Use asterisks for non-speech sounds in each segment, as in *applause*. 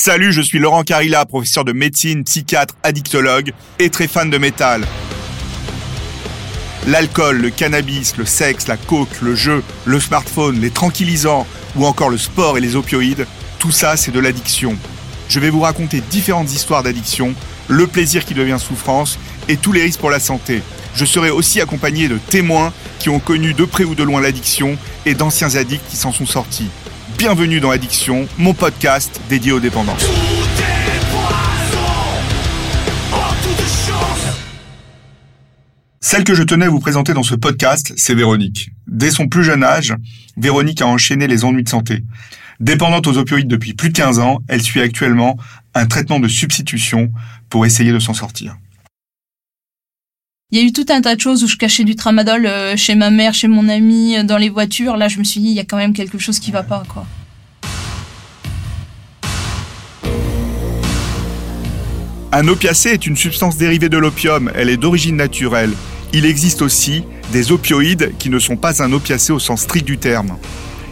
Salut, je suis Laurent Carilla, professeur de médecine, psychiatre, addictologue et très fan de métal. L'alcool, le cannabis, le sexe, la coke, le jeu, le smartphone, les tranquillisants ou encore le sport et les opioïdes, tout ça c'est de l'addiction. Je vais vous raconter différentes histoires d'addiction, le plaisir qui devient souffrance et tous les risques pour la santé. Je serai aussi accompagné de témoins qui ont connu de près ou de loin l'addiction et d'anciens addicts qui s'en sont sortis. Bienvenue dans Addiction, mon podcast dédié aux dépendances. Celle que je tenais à vous présenter dans ce podcast, c'est Véronique. Dès son plus jeune âge, Véronique a enchaîné les ennuis de santé. Dépendante aux opioïdes depuis plus de 15 ans, elle suit actuellement un traitement de substitution pour essayer de s'en sortir. Il y a eu tout un tas de choses où je cachais du tramadol euh, chez ma mère, chez mon ami, euh, dans les voitures. Là, je me suis dit, il y a quand même quelque chose qui va pas, quoi. Un opiacé est une substance dérivée de l'opium. Elle est d'origine naturelle. Il existe aussi des opioïdes qui ne sont pas un opiacé au sens strict du terme.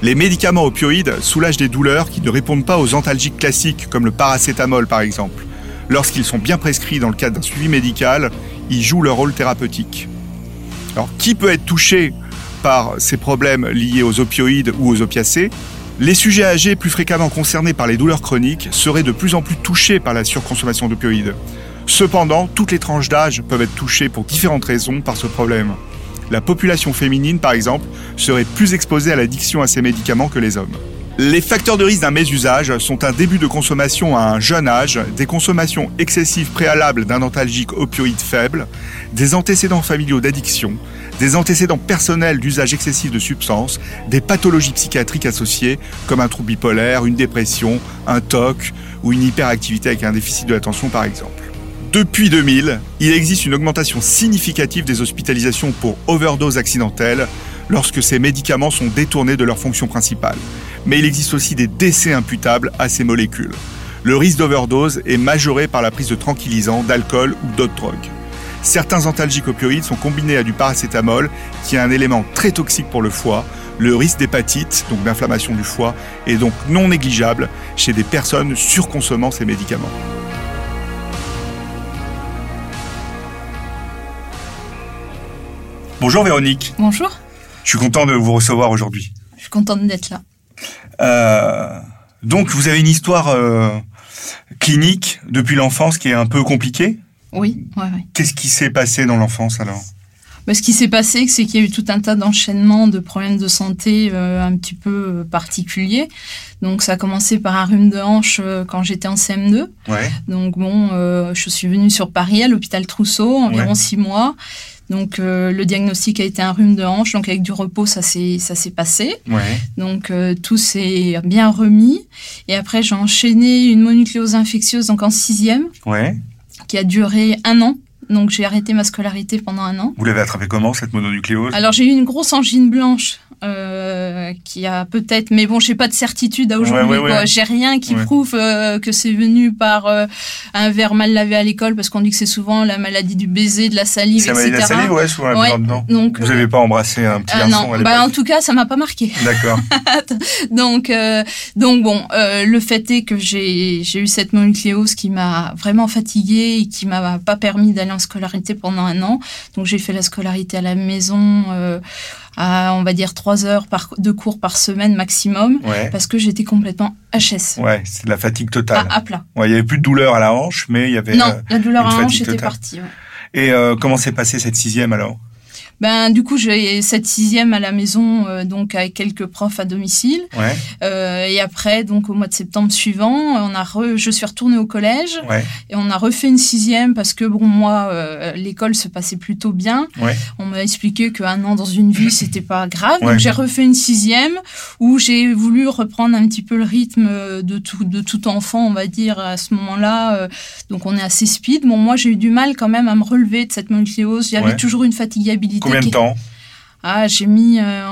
Les médicaments opioïdes soulagent des douleurs qui ne répondent pas aux antalgiques classiques, comme le paracétamol par exemple. Lorsqu'ils sont bien prescrits dans le cadre d'un suivi médical, ils jouent leur rôle thérapeutique. Alors, qui peut être touché par ces problèmes liés aux opioïdes ou aux opiacés? Les sujets âgés plus fréquemment concernés par les douleurs chroniques seraient de plus en plus touchés par la surconsommation d'opioïdes. Cependant, toutes les tranches d'âge peuvent être touchées pour différentes raisons par ce problème. La population féminine, par exemple, serait plus exposée à l'addiction à ces médicaments que les hommes. Les facteurs de risque d'un mésusage sont un début de consommation à un jeune âge, des consommations excessives préalables d'un antalgique opioïde faible, des antécédents familiaux d'addiction, des antécédents personnels d'usage excessif de substances, des pathologies psychiatriques associées comme un trouble bipolaire, une dépression, un TOC ou une hyperactivité avec un déficit de l'attention par exemple. Depuis 2000, il existe une augmentation significative des hospitalisations pour overdose accidentelle lorsque ces médicaments sont détournés de leur fonction principale mais il existe aussi des décès imputables à ces molécules. Le risque d'overdose est majoré par la prise de tranquillisants, d'alcool ou d'autres drogues. Certains antalgiques opioïdes sont combinés à du paracétamol, qui est un élément très toxique pour le foie. Le risque d'hépatite, donc d'inflammation du foie, est donc non négligeable chez des personnes surconsommant ces médicaments. Bonjour Véronique. Bonjour. Je suis content de vous recevoir aujourd'hui. Je suis contente d'être là. Euh, donc, vous avez une histoire euh, clinique depuis l'enfance qui est un peu compliquée Oui, ouais, Qu'est-ce qui s'est passé dans l'enfance alors? Bah, ce qui s'est passé, c'est qu'il y a eu tout un tas d'enchaînements de problèmes de santé euh, un petit peu particuliers. Donc ça a commencé par un rhume de hanche quand j'étais en CM2. Ouais. Donc bon, je suis venue sur Paris à l'hôpital Trousseau, environ six mois. Donc euh, le diagnostic a été un rhume de hanche, donc avec du repos ça s'est ça s'est passé. Ouais. Donc euh, tout s'est bien remis. Et après j'ai enchaîné une mononucléose infectieuse donc en sixième, ouais. qui a duré un an. Donc j'ai arrêté ma scolarité pendant un an. Vous l'avez attrapé comment cette mononucléose? Alors j'ai eu une grosse angine blanche euh, qui a peut-être, mais bon, j'ai pas de certitude à aujourd'hui. J'ai rien qui prouve euh, que c'est venu par euh, un verre mal lavé à l'école, parce qu'on dit que c'est souvent la maladie du baiser, de la salive, etc. la maladie de la salive, ouais, souvent ouais. dedans. Donc, vous n'avez pas embrassé un petit ah, garçon Non, bah, en tout cas, ça m'a pas marqué. D'accord. *laughs* donc, donc bon, le fait est que j'ai j'ai eu cette mononucléose qui m'a vraiment fatiguée et qui m'a pas permis d'aller en scolarité pendant un an. Donc j'ai fait la scolarité à la maison à, on va dire, trois heures par, de cours par semaine maximum, parce que j'étais complètement HS. Ouais, c'est de la fatigue totale. À, plat. Ouais, il y avait plus de douleur à la hanche, mais il y avait. Non, la douleur à la hanche était partie. Et euh, comment s'est passée cette sixième alors? Ben du coup j'ai cette sixième à la maison euh, donc avec quelques profs à domicile. Ouais. Euh, et après donc au mois de septembre suivant, on a je suis retournée au collège ouais. et on a refait une sixième parce que bon moi euh, l'école se passait plutôt bien. Ouais. On m'a expliqué qu'un an dans une vie c'était pas grave. Donc j'ai refait une sixième où j'ai voulu reprendre un petit peu le rythme de tout de tout enfant on va dire à ce moment-là. Euh, donc on est assez speed. Bon moi j'ai eu du mal quand même à me relever de cette mononucléose. J'avais toujours une fatigabilité Combien de temps ah, j'ai mis, euh,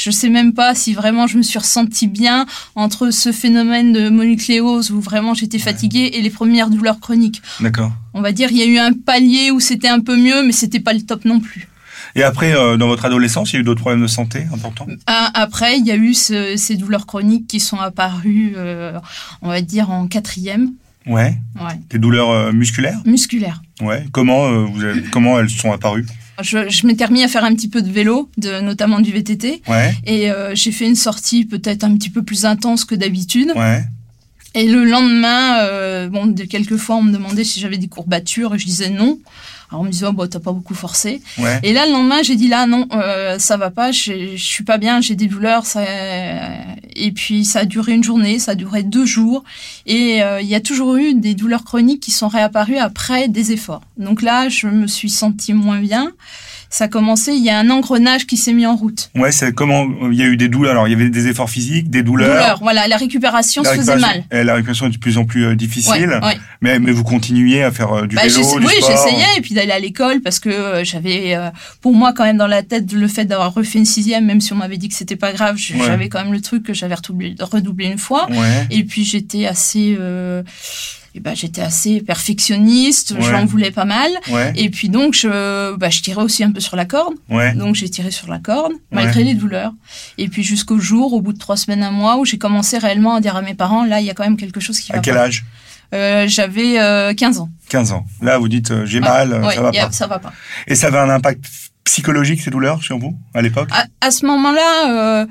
je sais même pas si vraiment je me suis ressentie bien entre ce phénomène de mononucléose où vraiment j'étais fatiguée et les premières douleurs chroniques. D'accord. On va dire, il y a eu un palier où c'était un peu mieux, mais c'était pas le top non plus. Et après, euh, dans votre adolescence, il y a eu d'autres problèmes de santé importants? Ah, Après, il y a eu ce- ces douleurs chroniques qui sont apparues, euh, on va dire, en quatrième. Ouais. Ouais. Des douleurs euh, musculaires? Musculaires. Ouais. Comment, vous avez- comment elles sont apparues? Je, je m'étais remis à faire un petit peu de vélo, de, notamment du VTT. Ouais. Et euh, j'ai fait une sortie peut-être un petit peu plus intense que d'habitude. Ouais. Et le lendemain, euh, bon, de quelques fois, on me demandait si j'avais des courbatures et je disais non. Alors on me disait, oh, bah, t'as pas beaucoup forcé. Ouais. Et là, le lendemain, j'ai dit là, non, euh, ça va pas, je suis pas bien, j'ai des douleurs. Ça... Et puis, ça a duré une journée, ça a duré deux jours. Et euh, il y a toujours eu des douleurs chroniques qui sont réapparues après des efforts. Donc là, je me suis sentie moins bien. Ça a commencé, il y a un engrenage qui s'est mis en route. Ouais, c'est comment il y a eu des douleurs. Alors, il y avait des efforts physiques, des douleurs. Douleur, voilà, la récupération La se faisait mal. et la récupération est de plus en plus euh, difficile. Ouais, ouais. Mais, mais vous continuiez à faire euh, du Bah, vélo, du oui, j'essayais et puis d'aller à l'école parce que euh, j'avais, pour moi, quand même dans la tête le fait d'avoir refait une sixième, même si on m'avait dit que c'était pas grave, Ouais. j'avais quand même le truc que j'avais redoublé, redoublé une fois. Et puis j'étais assez, euh, eh ben, j'étais assez perfectionniste, Ouais. j'en voulais pas mal. Ouais. Et puis donc je, bah, je tirais aussi un peu sur la corde. Ouais. Donc j'ai tiré sur la corde malgré les douleurs. Et puis jusqu'au jour, au bout de trois semaines, un mois, où j'ai commencé réellement à dire à mes parents, là, il y a quand même quelque chose qui À va quel pas. âge? Euh, J'avais euh, 15 ans. 15 ans. Là, vous dites euh, j'ai mal, euh, ouais, ça va pas. ça va pas. Et ça avait un impact psychologique ces douleurs sur vous à l'époque? À, à ce moment-là,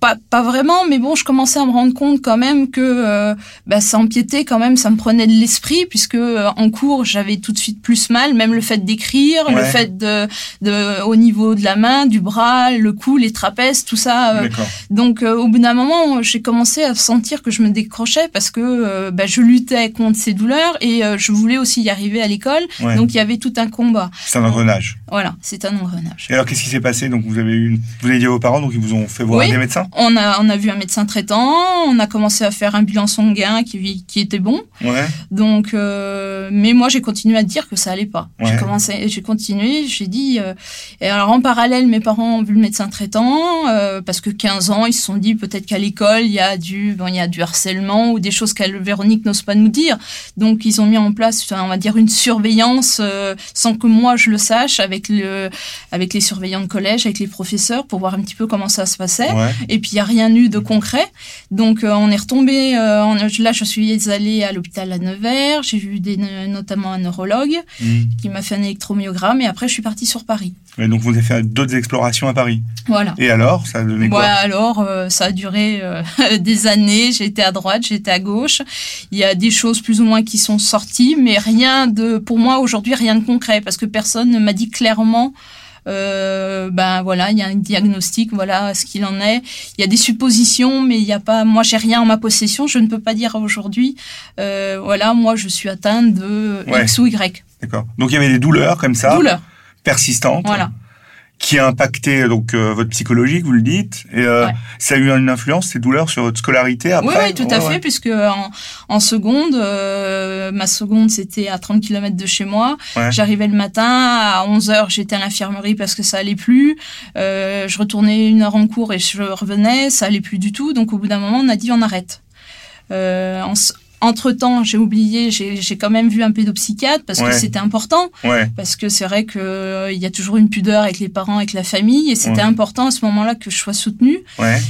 pas, pas vraiment, mais bon, je commençais à me rendre compte quand même que euh, bah, ça empiétait quand même, ça me prenait de l'esprit, puisque euh, en cours, j'avais tout de suite plus mal, même le fait d'écrire, le fait de, de, au niveau de la main, du bras, le cou, les trapèzes, tout ça. euh, donc euh, au bout d'un moment, j'ai commencé à sentir que je me décrochais parce que euh, bah, je luttais contre ces douleurs et euh, je voulais aussi y arriver à l'école. Ouais. Donc il y avait tout un combat. C'est un engrenage. Voilà, c'est un engrenage. Et alors, qu'est-ce qui s'est passé? Donc, vous avez eu, une- vous avez dit à vos parents, donc ils vous ont fait voir Oui. Des médecins? On a, on a vu un médecin traitant, on a commencé à faire un bilan sanguin qui, qui était bon. Ouais. Donc, euh, mais moi j'ai continué à dire que ça allait pas. Ouais. J'ai commencé, j'ai continué, j'ai dit. euh, et alors en parallèle, mes parents ont vu le médecin traitant euh, parce que 15 ans, ils se sont dit peut-être qu'à l'école il y a du, bon, il y a du harcèlement ou des choses qu'elle Véronique n'ose pas nous dire. Donc ils ont mis en place, on va dire une surveillance euh, sans que moi je le sache avec le, avec les surveillants de collège, avec les professeurs pour voir un petit peu comment ça se passait. Ouais. Et puis il n'y a rien eu de concret. Donc euh, on est retombé. euh, là, je suis allée à l'hôpital à Nevers. J'ai vu des, notamment un neurologue Mhm. qui m'a fait un électromyogramme. Et après, je suis partie sur Paris. Et donc, vous avez fait d'autres explorations à Paris. Voilà. Et alors, ça a donné quoi? Ouais, alors, euh, ça a duré euh, *laughs* des années. J'étais à droite, j'étais à gauche. Il y a des choses plus ou moins qui sont sorties, mais rien de, pour moi aujourd'hui, rien de concret, parce que personne ne m'a dit clairement. Euh, ben voilà, il y a un diagnostic, voilà ce qu'il en est. Il y a des suppositions, mais il n'y a pas. Moi, j'ai rien en ma possession. Je ne peux pas dire aujourd'hui. euh, voilà, moi, je suis atteinte de Ouais. X ou Y. D'accord. Donc, il y avait des douleurs comme ça, Douleur. persistantes, Voilà. Qui a impacté donc euh, votre psychologique, vous le dites. Et euh, Ouais. ça a eu une influence ces douleurs sur votre scolarité après? Oui, oui, tout à Ouais, fait, ouais. puisque en, en seconde, euh, ma seconde, c'était à 30 km de chez moi. Ouais. J'arrivais le matin, à 11 heures, j'étais à l'infirmerie parce que ça allait plus. Euh, je retournais une heure en cours et je revenais, ça allait plus du tout. Donc au bout d'un moment, on a dit on arrête. Euh, en entre-temps, j'ai oublié, j'ai quand même vu un pédopsychiatre parce Ouais. que c'était important. Ouais. Parce que c'est vrai que euh, y a toujours une pudeur avec les parents, avec la famille, et c'était Ouais. important à ce moment-là que je sois soutenue.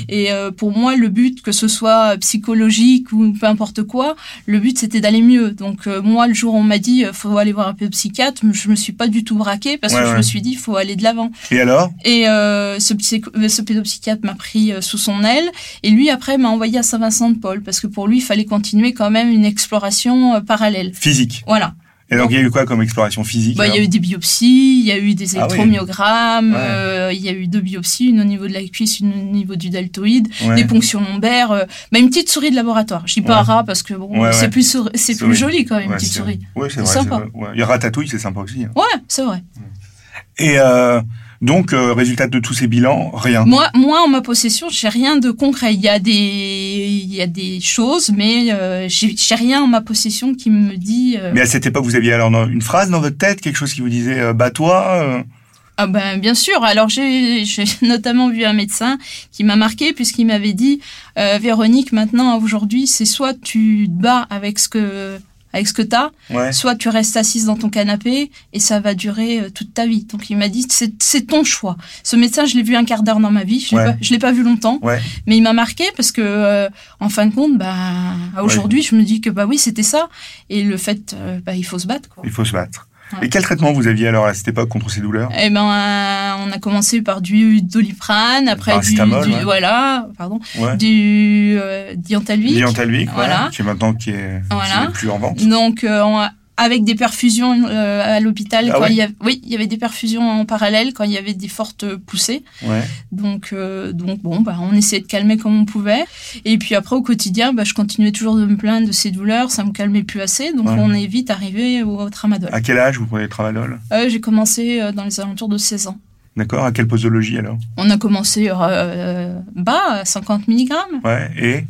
Et euh, pour moi, le but, que ce soit psychologique ou peu importe quoi, le but c'était d'aller mieux. Donc euh, moi, le jour où on m'a dit faut aller voir un pédopsychiatre, je me suis pas du tout braquée parce que je me suis dit faut aller de l'avant. Et alors? Et ce, ce pédopsychiatre m'a pris sous son aile et lui après m'a envoyé à Saint-Vincent-de-Paul parce que pour lui il fallait continuer quand même une exploration euh, parallèle. Physique. Voilà. Et donc, il y a eu quoi comme exploration physique Bah, il y a eu des biopsies, il y a eu des Ah oui. électromyogrammes, Ouais. euh, il y a eu deux biopsies, une au niveau de la cuisse, une au niveau du deltoïde, Ouais. des ponctions lombaires, euh, bah, une petite souris de laboratoire. Je dis pas Ouais. rat parce que bon, c'est plus c'est plus joli quand même une petite souris. Ouais, c'est vrai. sympa. vrai. Il y a Ratatouille, c'est sympa aussi. hein. Ouais, c'est vrai. Et euh, donc, euh, résultat de tous ces bilans, rien. Moi, moi, en ma possession, j'ai rien de concret. Il y a des, il y a des choses, mais euh, j'ai rien en ma possession qui me dit. euh, Mais à cette époque, vous aviez alors une phrase dans votre tête, quelque chose qui vous disait euh, bats-toi Ah ben bien sûr. Alors j'ai j'ai *laughs* notamment vu un médecin qui m'a marqué puisqu'il m'avait dit Véronique maintenant aujourd'hui c'est soit tu te bats avec ce que avec ce que t'as, Ouais. soit tu restes assise dans ton canapé et ça va durer euh, toute ta vie. Donc il m'a dit c'est ton choix. Ce médecin, je l'ai vu un quart d'heure dans ma vie, je l'ai Ouais. l'ai pas vu longtemps, Ouais. mais il m'a marqué parce que euh, en fin de compte, bah aujourd'hui, je me dis que bah oui, c'était ça et le fait, euh, bah il faut se battre quoi. Il faut se battre. Ouais. Et quel traitement vous aviez alors à cette époque contre ces douleurs? Eh ben, euh, on a commencé par du doliprane, après du, du- ouais. voilà, pardon, Ouais. du euh, diantalvic. Voilà. qui est maintenant qui est, qui n'est plus en vente. Donc, euh, on a- avec des perfusions euh, à l'hôpital, Ah quand ouais il y avait, oui, il y avait des perfusions en parallèle quand il y avait des fortes poussées. Ouais. Donc, euh, donc bon, bah, on essayait de calmer comme on pouvait. Et puis après, au quotidien, bah, je continuais toujours de me plaindre de ces douleurs, ça me calmait plus assez. Donc, Ouais. on est vite arrivé au, tramadol. À quel âge vous prenez le tramadol? Euh, J'ai commencé dans les alentours de 16 ans. D'accord. À quelle posologie alors? On a commencé bas, à 50 mg. Ouais. Et?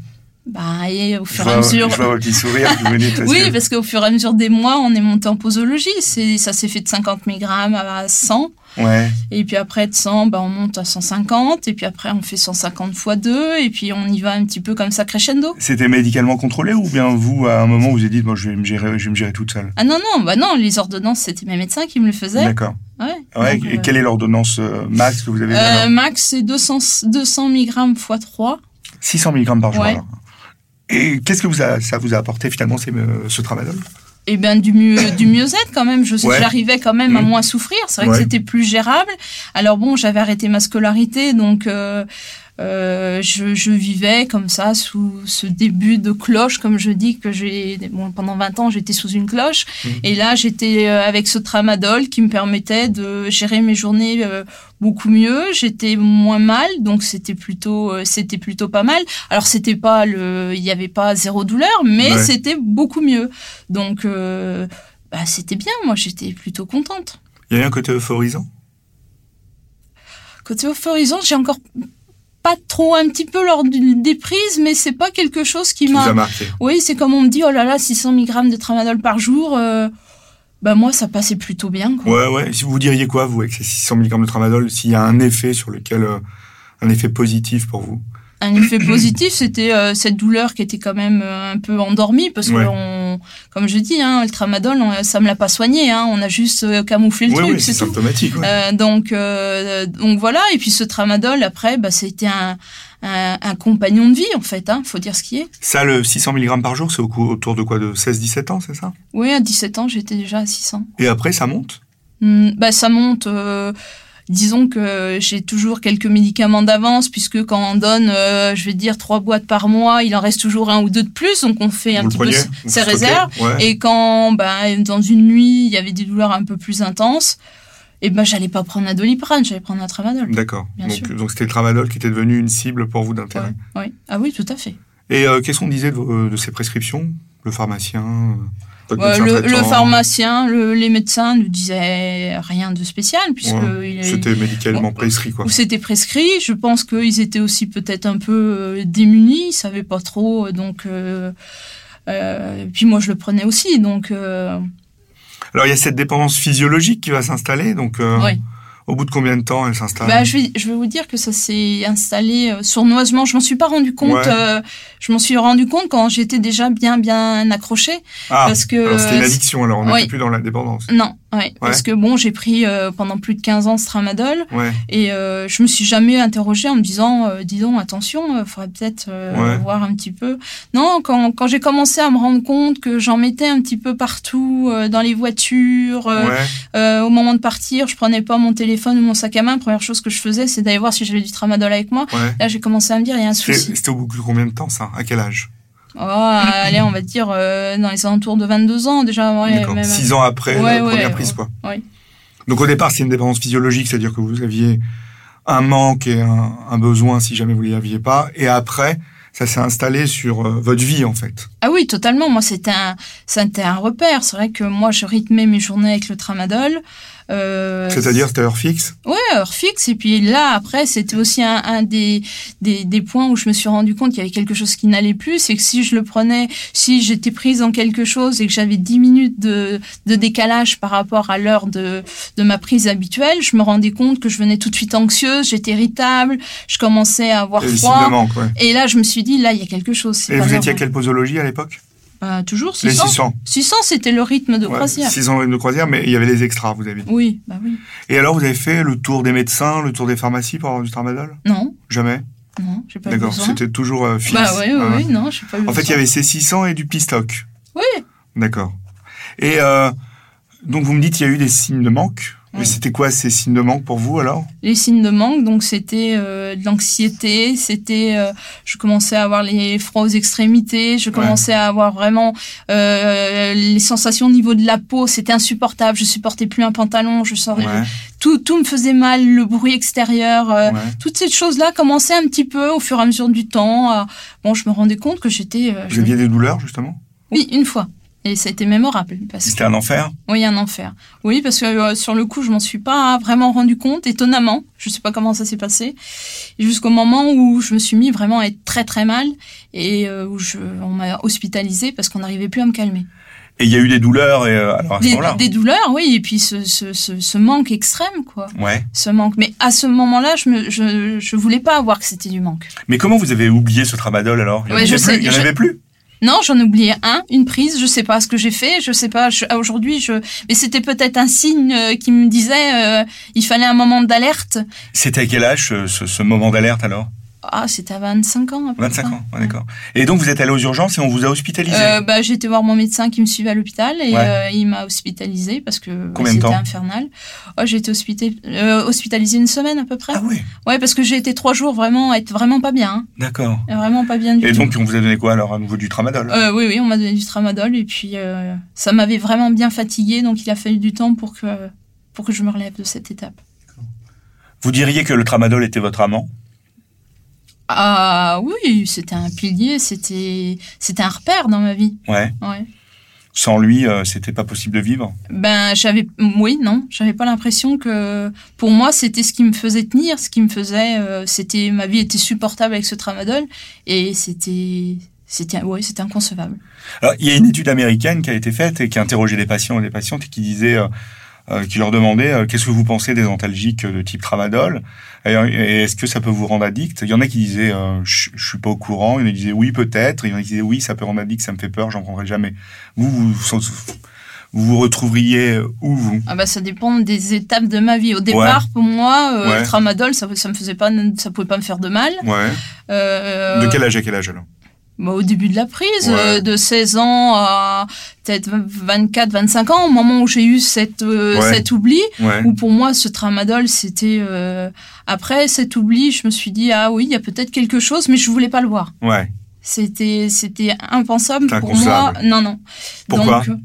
Bah, et au fur et à mesure. je vois vous dites. *laughs* parce Oui, que- parce qu'au fur et à mesure des mois, on est monté en posologie. C'est, ça s'est fait de 50 mg à 100. Ouais. Et puis après, de 100, bah, on monte à 150. Et puis après, on fait 150 x 2. Et puis on y va un petit peu comme ça crescendo. C'était médicalement contrôlé ou bien vous, à un moment, vous avez dit, bon, je vais me gérer, je vais me gérer toute seule? Ah non, non, bah non, les ordonnances, c'était mes médecins qui me le faisaient. D'accord. Ouais. Ouais. Donc, et euh, quelle est l'ordonnance euh, max que vous avez euh, max, c'est 200, 200 mg x 3. 600 mg par jour. ouais. alors. Et qu'est-ce que vous a, ça vous a apporté finalement ces, euh, ce tramadol? Et ben du mieux du mieux-être quand même. Je Ouais. j'arrivais quand même à Mhm. moins souffrir. C'est vrai Ouais. que c'était plus gérable. Alors bon, j'avais arrêté ma scolarité, donc euh, euh, je, je vivais comme ça sous ce début de cloche, comme je dis que j'ai bon, pendant 20 ans j'étais sous une cloche. Mhm. Et là j'étais euh, avec ce tramadol qui me permettait de gérer mes journées euh, beaucoup mieux. J'étais moins mal, donc c'était plutôt euh, c'était plutôt pas mal. Alors c'était pas le, il y avait pas zéro douleur, mais Ouais. c'était beaucoup mieux. Donc bah, c'était bien. Moi j'étais plutôt contente. Il y a eu un côté euphorisant? Côté euphorisant, j'ai encore pas trop un petit peu lors des prises, mais c'est pas quelque chose qui m'a. marqué Oui, c'est comme on me dit, oh là là, 600 mg de tramadol par jour. euh, bah moi, ça passait plutôt bien. Quoi. Ouais, ouais. Si vous diriez quoi, vous, avec ces 600 mg de tramadol, s'il y a un effet sur lequel, euh, un effet positif pour vous? Un effet positif, c'était euh, cette douleur qui était quand même un peu endormie, parce Ouais. que, on, comme je dis, hein, le tramadol, on- ça me l'a pas soigné. Hein, on a juste euh, camouflé le truc, oui, c'est symptomatique. ouais. Euh, donc, euh, donc voilà. Et puis ce tramadol, après, bah, c'était un, un, un compagnon de vie, en fait. Hein, faut dire ce qui est. Ça, le 600 mg par jour, c'est au autour de quoi? De 16-17 ans, c'est ça? Oui, à 17 ans, j'étais déjà à 600. Et après, ça monte? Hmm, bah, ça monte. euh, disons que j'ai toujours quelques médicaments d'avance, puisque quand on donne, euh, je vais dire, trois boîtes par mois, il en reste toujours un ou deux de plus, donc on fait un Vous petit peu ses réserves. Ouais. Et quand, bah, dans une nuit, il y avait des douleurs un peu plus intenses, et ben, j'allais pas prendre un doliprane, j'allais prendre un tramadol. D'accord. Donc, c'était le tramadol qui était devenu une cible pour vous d'intérêt. Ouais, ouais. Ah oui, tout à fait. Et euh, qu'est-ce qu'on disait de ces prescriptions? Le pharmacien euh, le, pharmacien, le- les médecins ne disaient rien de spécial, puisque Ouais, C'était médicalement prescrit, quoi. où c'était prescrit. Je pense qu'ils étaient aussi peut-être un peu euh, démunis, ils savaient pas trop, euh, donc. Euh, euh, puis moi je le prenais aussi, donc. Euh, Alors, il y a cette dépendance physiologique qui va s'installer. Donc, ouais. Au bout de combien de temps elle s'installe Bah, je vais, je vais vous dire que ça s'est installé euh, sournoisement. Je m'en suis pas rendu compte. Ouais. euh, je m'en suis rendu compte quand j'étais déjà bien bien accrochée, Ah, parce que. c'était une euh, addiction, alors on oui. n'était plus dans la dépendance. non, ouais, parce que bon, j'ai pris euh, pendant plus de 15 ans ce tramadol. Ouais. Et euh, je me suis jamais interrogée en me disant, euh, dis donc, attention, il faudrait peut-être Ouais. voir un petit peu. Non, quand, quand j'ai commencé à me rendre compte que j'en mettais un petit peu partout, dans les voitures, au moment de partir, je prenais pas mon téléphone ou mon sac à main. Première chose que je faisais, c'est d'aller voir si j'avais du tramadol avec moi. Là, j'ai commencé à me dire, il y a un souci. c'était au bout de combien de temps, ça? À quel âge? Oh, allez, on va dire euh, dans les alentours de 22 ans déjà. Ouais, D'accord. même- Six ans après Ouais, la ouais, première prise, quoi. Donc au départ, c'est une dépendance physiologique, c'est-à-dire que vous aviez un manque et un, un besoin si jamais vous ne l'aviez pas. Et après, ça s'est installé sur euh, votre vie, en fait. Ah oui, totalement. Moi, c'était un, c'était un repère. C'est vrai que moi, je rythmais mes journées avec le tramadol. Euh, C'est-à-dire, c'était heure fixe Ouais, heure fixe. Et puis là, après, c'était aussi un, un des, des, des points où je me suis rendu compte qu'il y avait quelque chose qui n'allait plus. C'est que si je le prenais, si j'étais prise dans quelque chose et que j'avais 10 minutes de, de décalage par rapport à l'heure de, de ma prise habituelle, je me rendais compte que je venais tout de suite anxieuse, j'étais irritable, je commençais à avoir Et froid. manque, ouais. Et là, je me suis dit, là, il y a quelque chose. Et vous étiez à quelle posologie à l'époque? Toujours Les 600. 600. 600, c'était le rythme de Ouais, croisière. 600 rythme de croisière, mais il y avait les extras, vous avez dit. Oui, bah oui. Et alors, vous avez fait le tour des médecins, le tour des pharmacies pour avoir du tramadol Non, Jamais? Non, j'ai pas D'accord, c'était toujours euh, fixe. Bah oui, oui, Ah oui, non, j'ai pas eu En fait, il y avait ces 600 et du pistoc. Oui. D'accord. Et euh, donc, vous me dites qu'il y a eu des signes de manque? Mais c'était quoi ces signes de manque pour vous alors? Les signes de manque, donc c'était euh, de l'anxiété, c'était, euh, je commençais à avoir les froids aux extrémités, je commençais à avoir vraiment euh, les sensations au niveau de la peau, c'était insupportable, je supportais plus un pantalon, je Ouais, tout, tout me faisait mal, le bruit extérieur, euh, toutes ces choses-là commençaient un petit peu au fur et à mesure du temps. à- Bon, je me rendais compte que j'étais, euh, Vous aviez des douleurs justement? Oui, une fois. Et ça a été mémorable. Que... C'était un enfer Oui, un enfer. Oui, parce que euh, sur le coup, je m'en suis pas vraiment rendu compte, étonnamment. Je sais pas comment ça s'est passé. Jusqu'au moment où je me suis mis vraiment à être très très mal et euh, où je, on m'a hospitalisé parce qu'on n'arrivait plus à me calmer. Et il y a eu des douleurs et euh, alors à ce Des, moment-là des douleurs, oui, et puis ce, ce, ce, ce manque extrême, quoi. Ouais. Ce manque. Mais à ce moment-là, je me, je, je voulais pas avoir que c'était du manque. Mais comment vous avez oublié ce tramadol alors? Il y en Ouais, avait je plus sais, Il y en je- avait plus Non, j'en ai oublié un, une prise. Je sais pas ce que j'ai fait. Je sais pas. je- Aujourd'hui, je. Mais c'était peut-être un signe euh, qui me disait euh, il fallait un moment d'alerte. C'était à quel âge ce- ce moment d'alerte alors? Ah, c'était à 25 ans. à peu 25 près. ans, ouais, d'accord. Et donc vous êtes allé aux urgences et on vous a hospitalisé Euh, bah, j'ai été voir mon médecin qui me suivait à l'hôpital et Ouais. euh, il m'a hospitalisé parce que bah, c'était infernal. Oh, j'ai été euh, hospitalisée une semaine à peu près. Ah oui, Ouais, parce que j'ai été trois jours vraiment être vraiment pas bien, hein. d'accord. vraiment pas bien du Et tout. donc on vous a donné quoi alors à nouveau du tramadol? Oui, oui, on m'a donné du tramadol et puis ça m'avait vraiment bien fatiguée, donc il a fallu du temps pour que pour que je me relève de cette étape. Vous diriez que le tramadol était votre amant? Ah oui, c'était un pilier, c'était c'était un repère dans ma vie. Ouais. Ouais. Sans lui, euh, c'était pas possible de vivre Ben j'avais oui non, j'avais pas l'impression que pour moi c'était ce qui me faisait tenir, ce qui me faisait euh, c'était ma vie était supportable avec ce tramadol et c'était c'était ouais c'était inconcevable. Alors, il y a une étude américaine qui a été faite et qui a interrogé des patients et des patientes et qui disait, euh, qui leur demandait euh, qu'est-ce que vous pensez des antalgiques de type tramadol? Et, et est-ce que ça peut vous rendre addict? Il y en a qui disaient euh, je, je suis pas au courant, il y en a qui disaient oui peut-être, il y en a qui disaient oui ça peut rendre addict, ça me fait peur, j'en prendrai jamais. Vous vous vous, vous, retrouveriez où vous? Ah bah ça dépend des étapes de ma vie. Au départ pour moi euh, Ouais. le tramadol ça ça me faisait pas ça pouvait pas me faire de mal. Ouais. Euh, De quel âge à quel âge alors? Bah, au début de la prise, Ouais. euh, de 16 ans à peut-être 24, 25 ans, au moment où j'ai eu cette, euh, Ouais. cet oubli, Ouais. où pour moi ce tramadol c'était euh, après cet oubli, je me suis dit ah oui il y a peut-être quelque chose, mais je voulais pas le voir. Ouais. C'était c'était impensable pour moi. Non non. Pourquoi? Donc,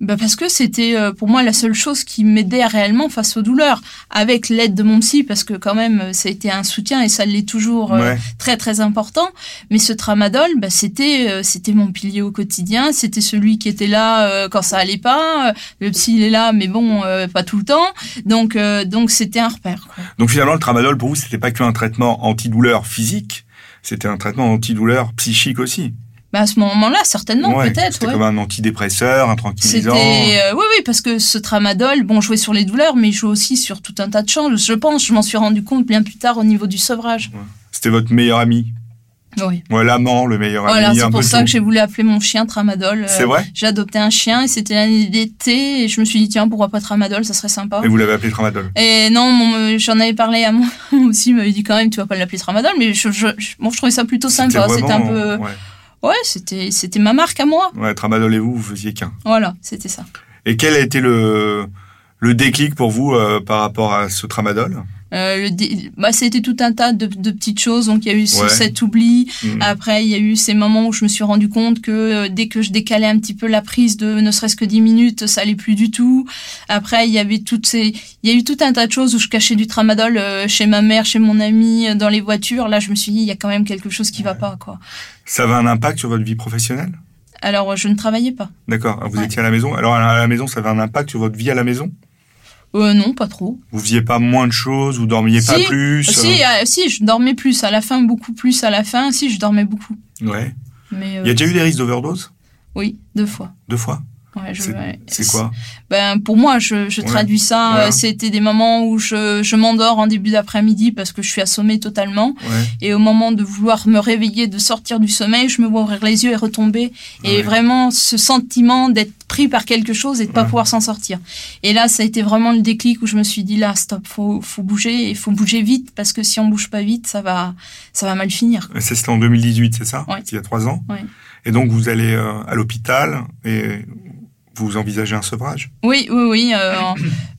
bah parce que c'était euh, pour moi la seule chose qui m'aidait réellement face aux douleurs, avec l'aide de mon psy, parce que quand même euh, ça a été un soutien et ça l'est toujours euh, Ouais. très très important. Mais ce tramadol, bah, c'était c'était mon pilier au quotidien. C'était celui qui était là quand ça allait pas. Le psy il est là, mais bon, pas tout le temps. Donc donc c'était un repère. quoi. Donc finalement le tramadol pour vous c'était pas qu'un traitement antidouleur physique, c'était un traitement antidouleur psychique aussi. Bah, à ce moment-là, certainement, Ouais, peut-être. C'était ouais. comme un antidépresseur, un tranquillisant. Euh, oui oui parce que ce tramadol bon jouait sur les douleurs mais il jouait aussi sur tout un tas de choses je pense je m'en suis rendu compte bien plus tard au niveau du sevrage C'était votre meilleur ami. oui Ouais, l'amant, le meilleur voilà ami. un c'est pour ça tout. que j'ai voulu appeler mon chien tramadol Euh, C'est vrai j'ai adopté un chien et c'était l'année d'été et je me suis dit tiens pourquoi pas tramadol ça serait sympa Et vous l'avez appelé tramadol. et non euh, j'en avais parlé à moi *laughs* aussi il m'avait dit quand même tu vas pas l'appeler tramadol mais je, je, bon, je trouvais ça plutôt sympa c'était un peu Ouais. Ouais c'était c'était ma marque à moi ouais, tramadol et vous, vous faisiez qu'un. voilà c'était ça Et quel a été le, le déclic pour vous euh, par rapport à ce tramadol? Euh, le bah, c'était tout un tas de, de petites choses. Donc, il y a eu ce- Ouais. cet oubli. Mhm. Après, il y a eu ces moments où je me suis rendu compte que euh, dès que je décalais un petit peu la prise de ne serait-ce que 10 minutes, ça allait plus du tout. Après, il y avait toutes ces, il y a eu tout un tas de choses où je cachais du tramadol euh, chez ma mère, chez mon ami, dans les voitures. Là, je me suis dit, il y a quand même quelque chose qui va pas, quoi. Ça avait un impact sur votre vie professionnelle? Alors, je ne travaillais pas. D'accord. Vous Ouais. étiez à la maison? Alors à la maison, ça avait un impact sur votre vie à la maison? Euh, non, pas trop. Vous faisiez pas moins de choses, vous dormiez pas plus Si, euh, si, je dormais plus. À la fin, beaucoup plus. À la fin, si, je dormais beaucoup. euh, Ouais. Mais, euh, Il y a déjà eu des risques d'overdose? Oui, deux fois. Deux fois? Ouais. je- C'est- quoi? Ben pour moi, je, je Ouais, traduis ça. euh, C'était des moments où je, je m'endors en début d'après-midi parce que je suis assommée totalement. Ouais. Et au moment de vouloir me réveiller, de sortir du sommeil, je me vois ouvrir les yeux et retomber. Et vraiment ce sentiment d'être pris par quelque chose et de pas Ouais. pouvoir s'en sortir. Et là, ça a été vraiment le déclic où je me suis dit là, stop, faut, faut bouger et faut bouger vite parce que si on bouge pas vite, ça va, ça va mal finir. C'était en 2018, c'est ça? Ouais. Il y a trois ans? Ouais. Et donc, vous allez euh, à l'hôpital et vous envisagez un sevrage? Oui, oui, oui. euh,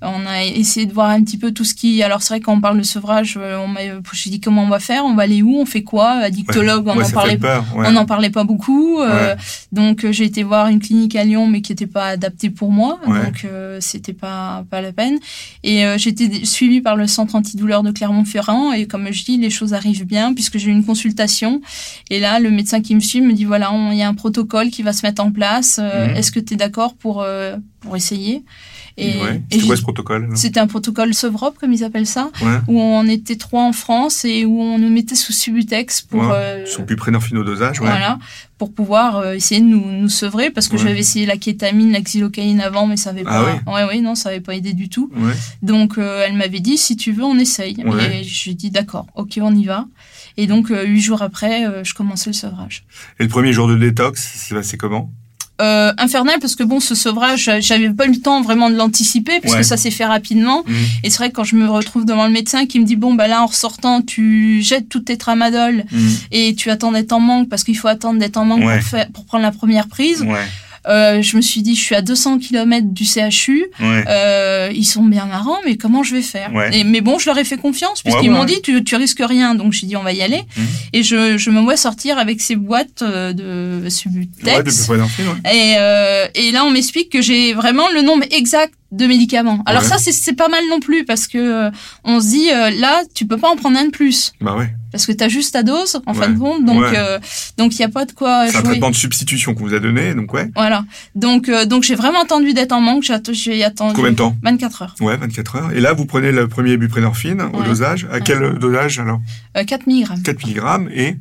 on a essayé de voir un petit peu tout ce qui. Alors c'est vrai quand on parle de sevrage, euh, on m'a, j'ai dit comment on va faire, on va aller où, on fait quoi. Addictologue, Ouais, on en parlait fait peur. Ouais. On n'en parlait pas beaucoup, euh, donc j'ai été voir une clinique à Lyon, mais qui n'était pas adaptée pour moi, donc euh, c'était pas pas la peine. Et été suivie par le centre antidouleur de Clermont-Ferrand, et comme je dis, les choses arrivent bien puisque j'ai eu une consultation. Et là, le médecin qui me suit me dit voilà, il y a un protocole qui va se mettre en place. Mhm. Est-ce que tu es d'accord pour euh, pour essayer Et, ouais. et quoi ce protocole c'était un protocole Sovrop, comme ils appellent ça, Ouais. où on était trois en France et où on nous mettait sous Subutex pour Ouais. euh, Sous buprenorphine au dosage, ouais. voilà, pour pouvoir euh, essayer de nous, nous sevrer parce que j'avais essayé la kétamine, la xylocaïne avant, mais ça avait Ah pas. ouais, ouais, non, ça avait pas aidé du tout. Donc euh, elle m'avait dit si tu veux, on essaye. Et j'ai dit d'accord, ok, on y va. Et donc huit jours après, je commençais le sevrage. Et le premier jour de détox, c'est passé comment? Euh, infernal parce que bon, ce sevrage, j'avais pas eu le temps vraiment de l'anticiper parce Ouais. que ça s'est fait rapidement. Mhm. Et c'est vrai que quand je me retrouve devant le médecin qui me dit bon bah là en ressortant tu jettes toutes tes tramadol Mhm. et tu attends d'être en manque parce qu'il faut attendre d'être en manque Ouais. pour, faire, pour prendre la première prise. Ouais. Euh, je me suis dit, je suis à 200 km du CHU. Ouais. Euh, ils sont bien marrants, mais comment je vais faire Ouais. et, Mais bon, je leur ai fait confiance puisqu'ils m'ont dit, tu, tu risques rien. Donc j'ai dit, on va y aller. Mhm. Et je, je me vois sortir avec ces boîtes euh, de Subutex. De. Et, euh, et là, on m'explique que j'ai vraiment le nombre exact de médicaments. Alors Ouais. ça, c'est- pas mal non plus parce que euh, on se dit, euh, là, tu peux pas en prendre un de plus Bah ouais. parce que t'as juste ta dose en fin de compte. Donc Ouais. euh, donc il y a pas de quoi C'est un traitement de substitution qu'on vous a donné, donc ouais. Voilà. Donc, euh, donc j'ai vraiment attendu d'être en manque. J'ai att- J'ai attendu Combien de temps 24 heures. Ouais, 24 heures. Et là, vous prenez le premier buprenorphine au dosage. À quel dosage alors Euh, 4 mg. 4 mg et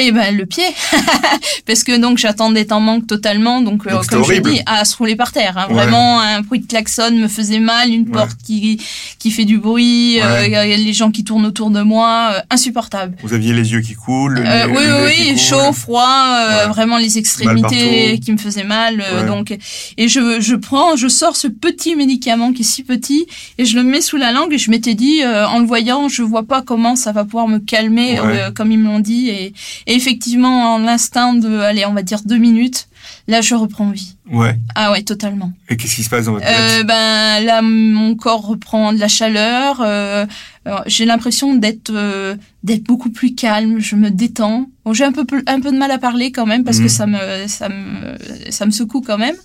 Et ben le pied, *laughs* parce que donc j'attendais en manque totalement. Donc, euh, Donc, comme je horrible. dis, à se rouler par terre. hein. Ouais. Vraiment, un bruit de klaxon me faisait mal, une Ouais. porte qui qui fait du bruit, euh, Ouais. a les gens qui tournent autour de moi, euh, insupportable. vous aviez les yeux qui coulent. le Euh, oui, le oui, chaud, froid, euh, vraiment les extrémités qui me faisaient mal. euh. Donc, et je, je prends, je sors ce petit médicament qui est si petit et je le mets sous la langue et je m'étais dit, euh, en le voyant, je vois pas comment ça va pouvoir me calmer, euh, comme ils me l'ont dit. Et, et effectivement, en l'instinct de, allez, on va dire deux minutes, là, je reprends vie. Ouais. Ah ouais, totalement. Et qu'est-ce qui se passe dans votre Euh, tête ben là, mon corps reprend de la chaleur. euh, j'ai l'impression d'être euh, d'être beaucoup plus calme. Je me détends. Bon, j'ai un peu un peu de mal à parler quand même parce Mhm. que ça me ça me ça me secoue quand même.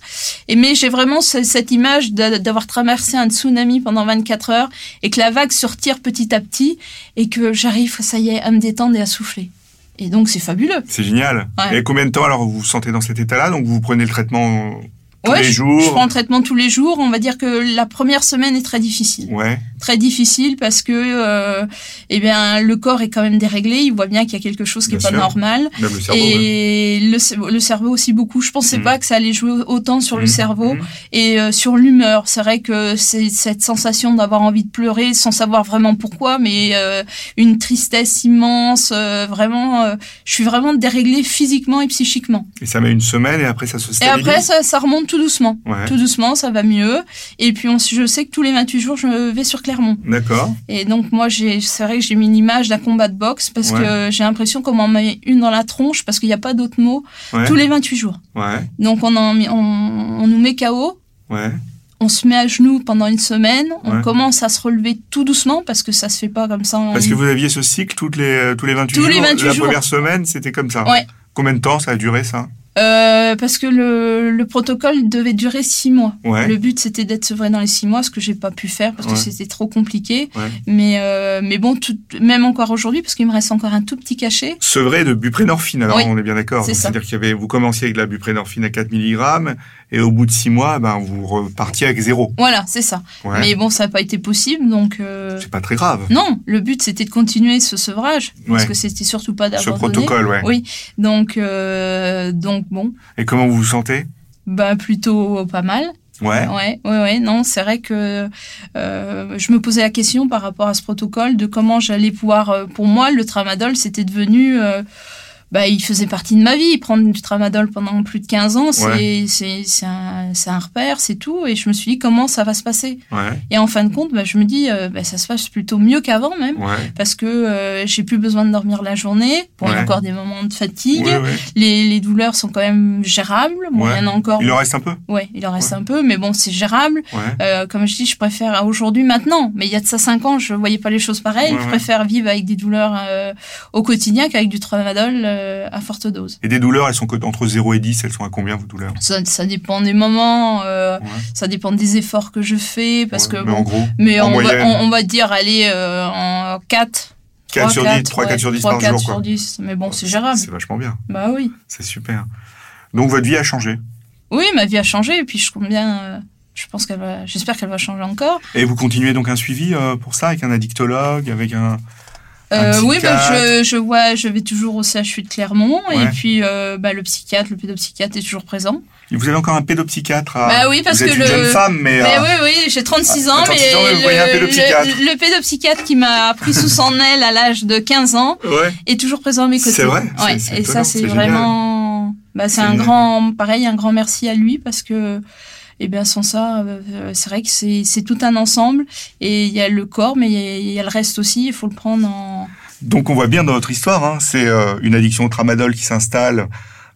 Et mais j'ai vraiment ce- cette image d'a- d'avoir traversé un tsunami pendant 24 heures et que la vague se retire petit à petit et que j'arrive, ça y est, à me détendre et à souffler. Et donc c'est fabuleux. C'est génial. Ouais. Et combien de temps alors vous vous sentez dans cet état-là? Donc vous prenez le traitement tous Ouais, les je, jours? je prends le traitement tous les jours. On va dire que la première semaine est très difficile. Ouais. Très difficile parce que euh, eh bien le corps est quand même déréglé, il voit bien qu'il y a quelque chose qui Bien est pas normal Même le cerveau. et le, le cerveau aussi beaucoup. Je pensais Mhm. pas que ça allait jouer autant sur le Mhm. cerveau Mhm. et euh, sur l'humeur. C'est vrai que c'est cette sensation d'avoir envie de pleurer sans savoir vraiment pourquoi, mais euh, une tristesse immense. vraiment, je suis vraiment déréglée physiquement et psychiquement. Et ça met une semaine et après ça se Et stabilise. après, ça, ça remonte tout doucement. Ouais. Tout doucement, ça va mieux. Et puis, on, je sais que tous les 28 jours, je vais sur Clermont. D'accord. Et donc moi, j'ai, c'est vrai que j'ai mis l'image d'un combat de boxe parce Ouais. que j'ai l'impression qu'on m'en met une dans la tronche parce qu'il n'y a pas d'autre mot Ouais. tous les 28 jours. Ouais. Donc on, en, met- on, on nous met KO, Ouais. on se met à genoux pendant une semaine, on commence à se relever tout doucement parce que ça se fait pas comme ça. en- Parce que vous aviez ce cycle toutes les, euh, tous les 28 Tous jours. les 28 La jours. première semaine, c'était comme ça. Ouais. Combien de temps ça a duré ça? Euh, parce que le, le protocole devait durer six mois. Ouais. Le but c'était d'être sevré dans les six mois, ce que j'ai pas pu faire parce Ouais. que c'était trop compliqué. Ouais. Mais euh, mais bon, tout, même encore aujourd'hui, parce qu'il me reste encore un tout petit cachet. Sevré de buprenorphine, alors Oui, on est bien d'accord. Donc. C'est-à-dire qu'il y avait, vous commenciez avec la buprenorphine à 4 mg et au bout de 6 mois, ben, vous repartiez avec zéro. Voilà, c'est ça. Ouais. Mais bon, ça n'a pas été possible, donc. euh, C'est pas très grave. Non, le but c'était de continuer ce sevrage parce que c'était surtout pas Ce d'abandonner. protocole, ouais. Oui, donc euh, donc bon. Et comment vous vous sentez? Bah plutôt pas mal. Ouais. Ouais, ouais, ouais. Non, c'est vrai que euh, je me posais la question par rapport à ce protocole de comment j'allais pouvoir. euh, pour moi, le tramadol, c'était devenu. euh, bah, il faisait partie de ma vie. Prendre du tramadol pendant plus de 15 ans, c'est Ouais. c'est c'est un, c'est un repère, c'est tout. Et je me suis dit, comment ça va se passer? Ouais. Et en fin de compte, bah, je me dis, euh, bah, ça se passe plutôt mieux qu'avant même. Ouais. Parce que euh, j'ai plus besoin de dormir la journée. Bon, il y a encore des moments de fatigue. Ouais, ouais. Les, les douleurs sont quand même gérables. Bon, il y en a encore. Il en reste un peu? Ouais, il en reste un peu, mais bon, c'est gérable. Ouais. Euh, comme je dis, je préfère aujourd'hui, maintenant. Mais il y a de ça cinq ans, je voyais pas les choses pareilles. Je préfère vivre avec des douleurs euh, au quotidien qu'avec du tramadol euh, à forte dose. Et des douleurs, elles sont entre 0 et 10, elles sont à combien vos douleurs? Ça, ça dépend des moments, euh, Ouais. ça dépend des efforts que je fais, parce Ouais. que Mais en bon, gros, mais en on va, moyenne. on, on va dire aller euh, en 4. 4 sur 10, 3, 4 sur 10 par 4 jour. sur Quoi. 10. Mais bon, c'est gérable. C'est vachement bien. Bah oui. C'est super. Donc votre vie a changé. Oui, ma vie a changé, et puis je compte bien. euh, je pense qu'elle va. J'espère qu'elle va changer encore. Et vous continuez donc un suivi euh, pour ça avec un addictologue, avec un. Euh, oui, bah, je, je vois, je vais toujours au CHU de Clermont et Ouais. puis euh, bah, le psychiatre, le pédopsychiatre est toujours présent. Vous avez encore un pédopsychiatre à... Bah oui, parce vous êtes que une le- jeune femme, mais. Mais euh, oui, oui, j'ai 36 ans, à 36 mais ans, vous voyez un pédopsychiatre. le, le pédopsychiatre qui m'a pris sous son aile à l'âge de 15 ans Ouais. est toujours présent à mes côtés. C'est vrai Ouais, et étonnant, ça, c'est vraiment. Bah, c'est un génial. grand, pareil, un grand merci à lui parce que. Et bien sans ça, euh, c'est vrai que c'est c'est tout un ensemble et il y a le corps, mais il y y, a le reste aussi. Il faut le prendre en. Donc on voit bien dans votre histoire, hein, c'est euh, une addiction au tramadol qui s'installe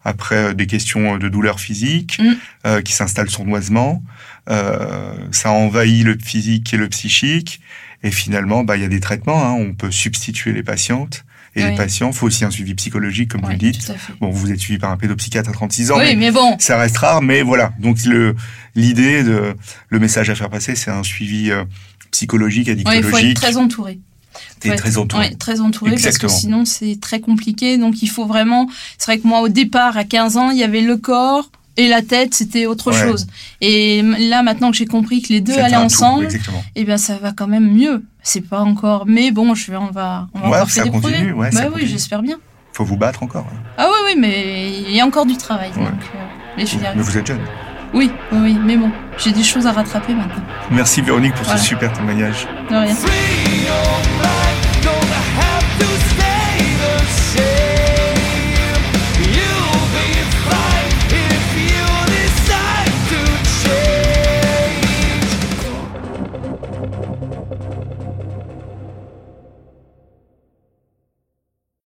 après euh, des questions de douleur physique, Mm. euh, qui s'installe sournoisement. Euh, ça envahit le physique et le psychique. Et finalement, bah, il y a des traitements. Hein, on peut substituer les patientes et Oui. les patients. Faut aussi un suivi psychologique, comme vous le dites. Bon, vous êtes suivi par un pédopsychiatre à 36 ans, Oui, mais mais bon, ça reste rare. Mais voilà, donc le l'idée, de le message à faire passer, c'est un suivi euh, psychologique, ouais, il faut addictologique, être très entouré. Et Ouais, très entouré. Ouais, très entouré Exactement. parce que sinon c'est très compliqué. Donc il faut vraiment. C'est vrai que moi au départ à 15 ans il y avait le corps et la tête c'était autre Ouais. chose. Et là maintenant que j'ai compris que les deux Ça allaient ensemble, et bien ça va quand même mieux. C'est pas encore, mais bon je vais on va on va Ouais, encore ça faire des continue, progrès. ouais, bah oui j'espère bien. Faut vous battre encore. hein. Ah oui oui mais il y a encore du travail. Donc, euh, mais je Mais vous êtes jeune. Oui oui oui mais bon j'ai des choses à rattraper maintenant. Merci Véronique pour Voilà. ce super témoignage. De rien.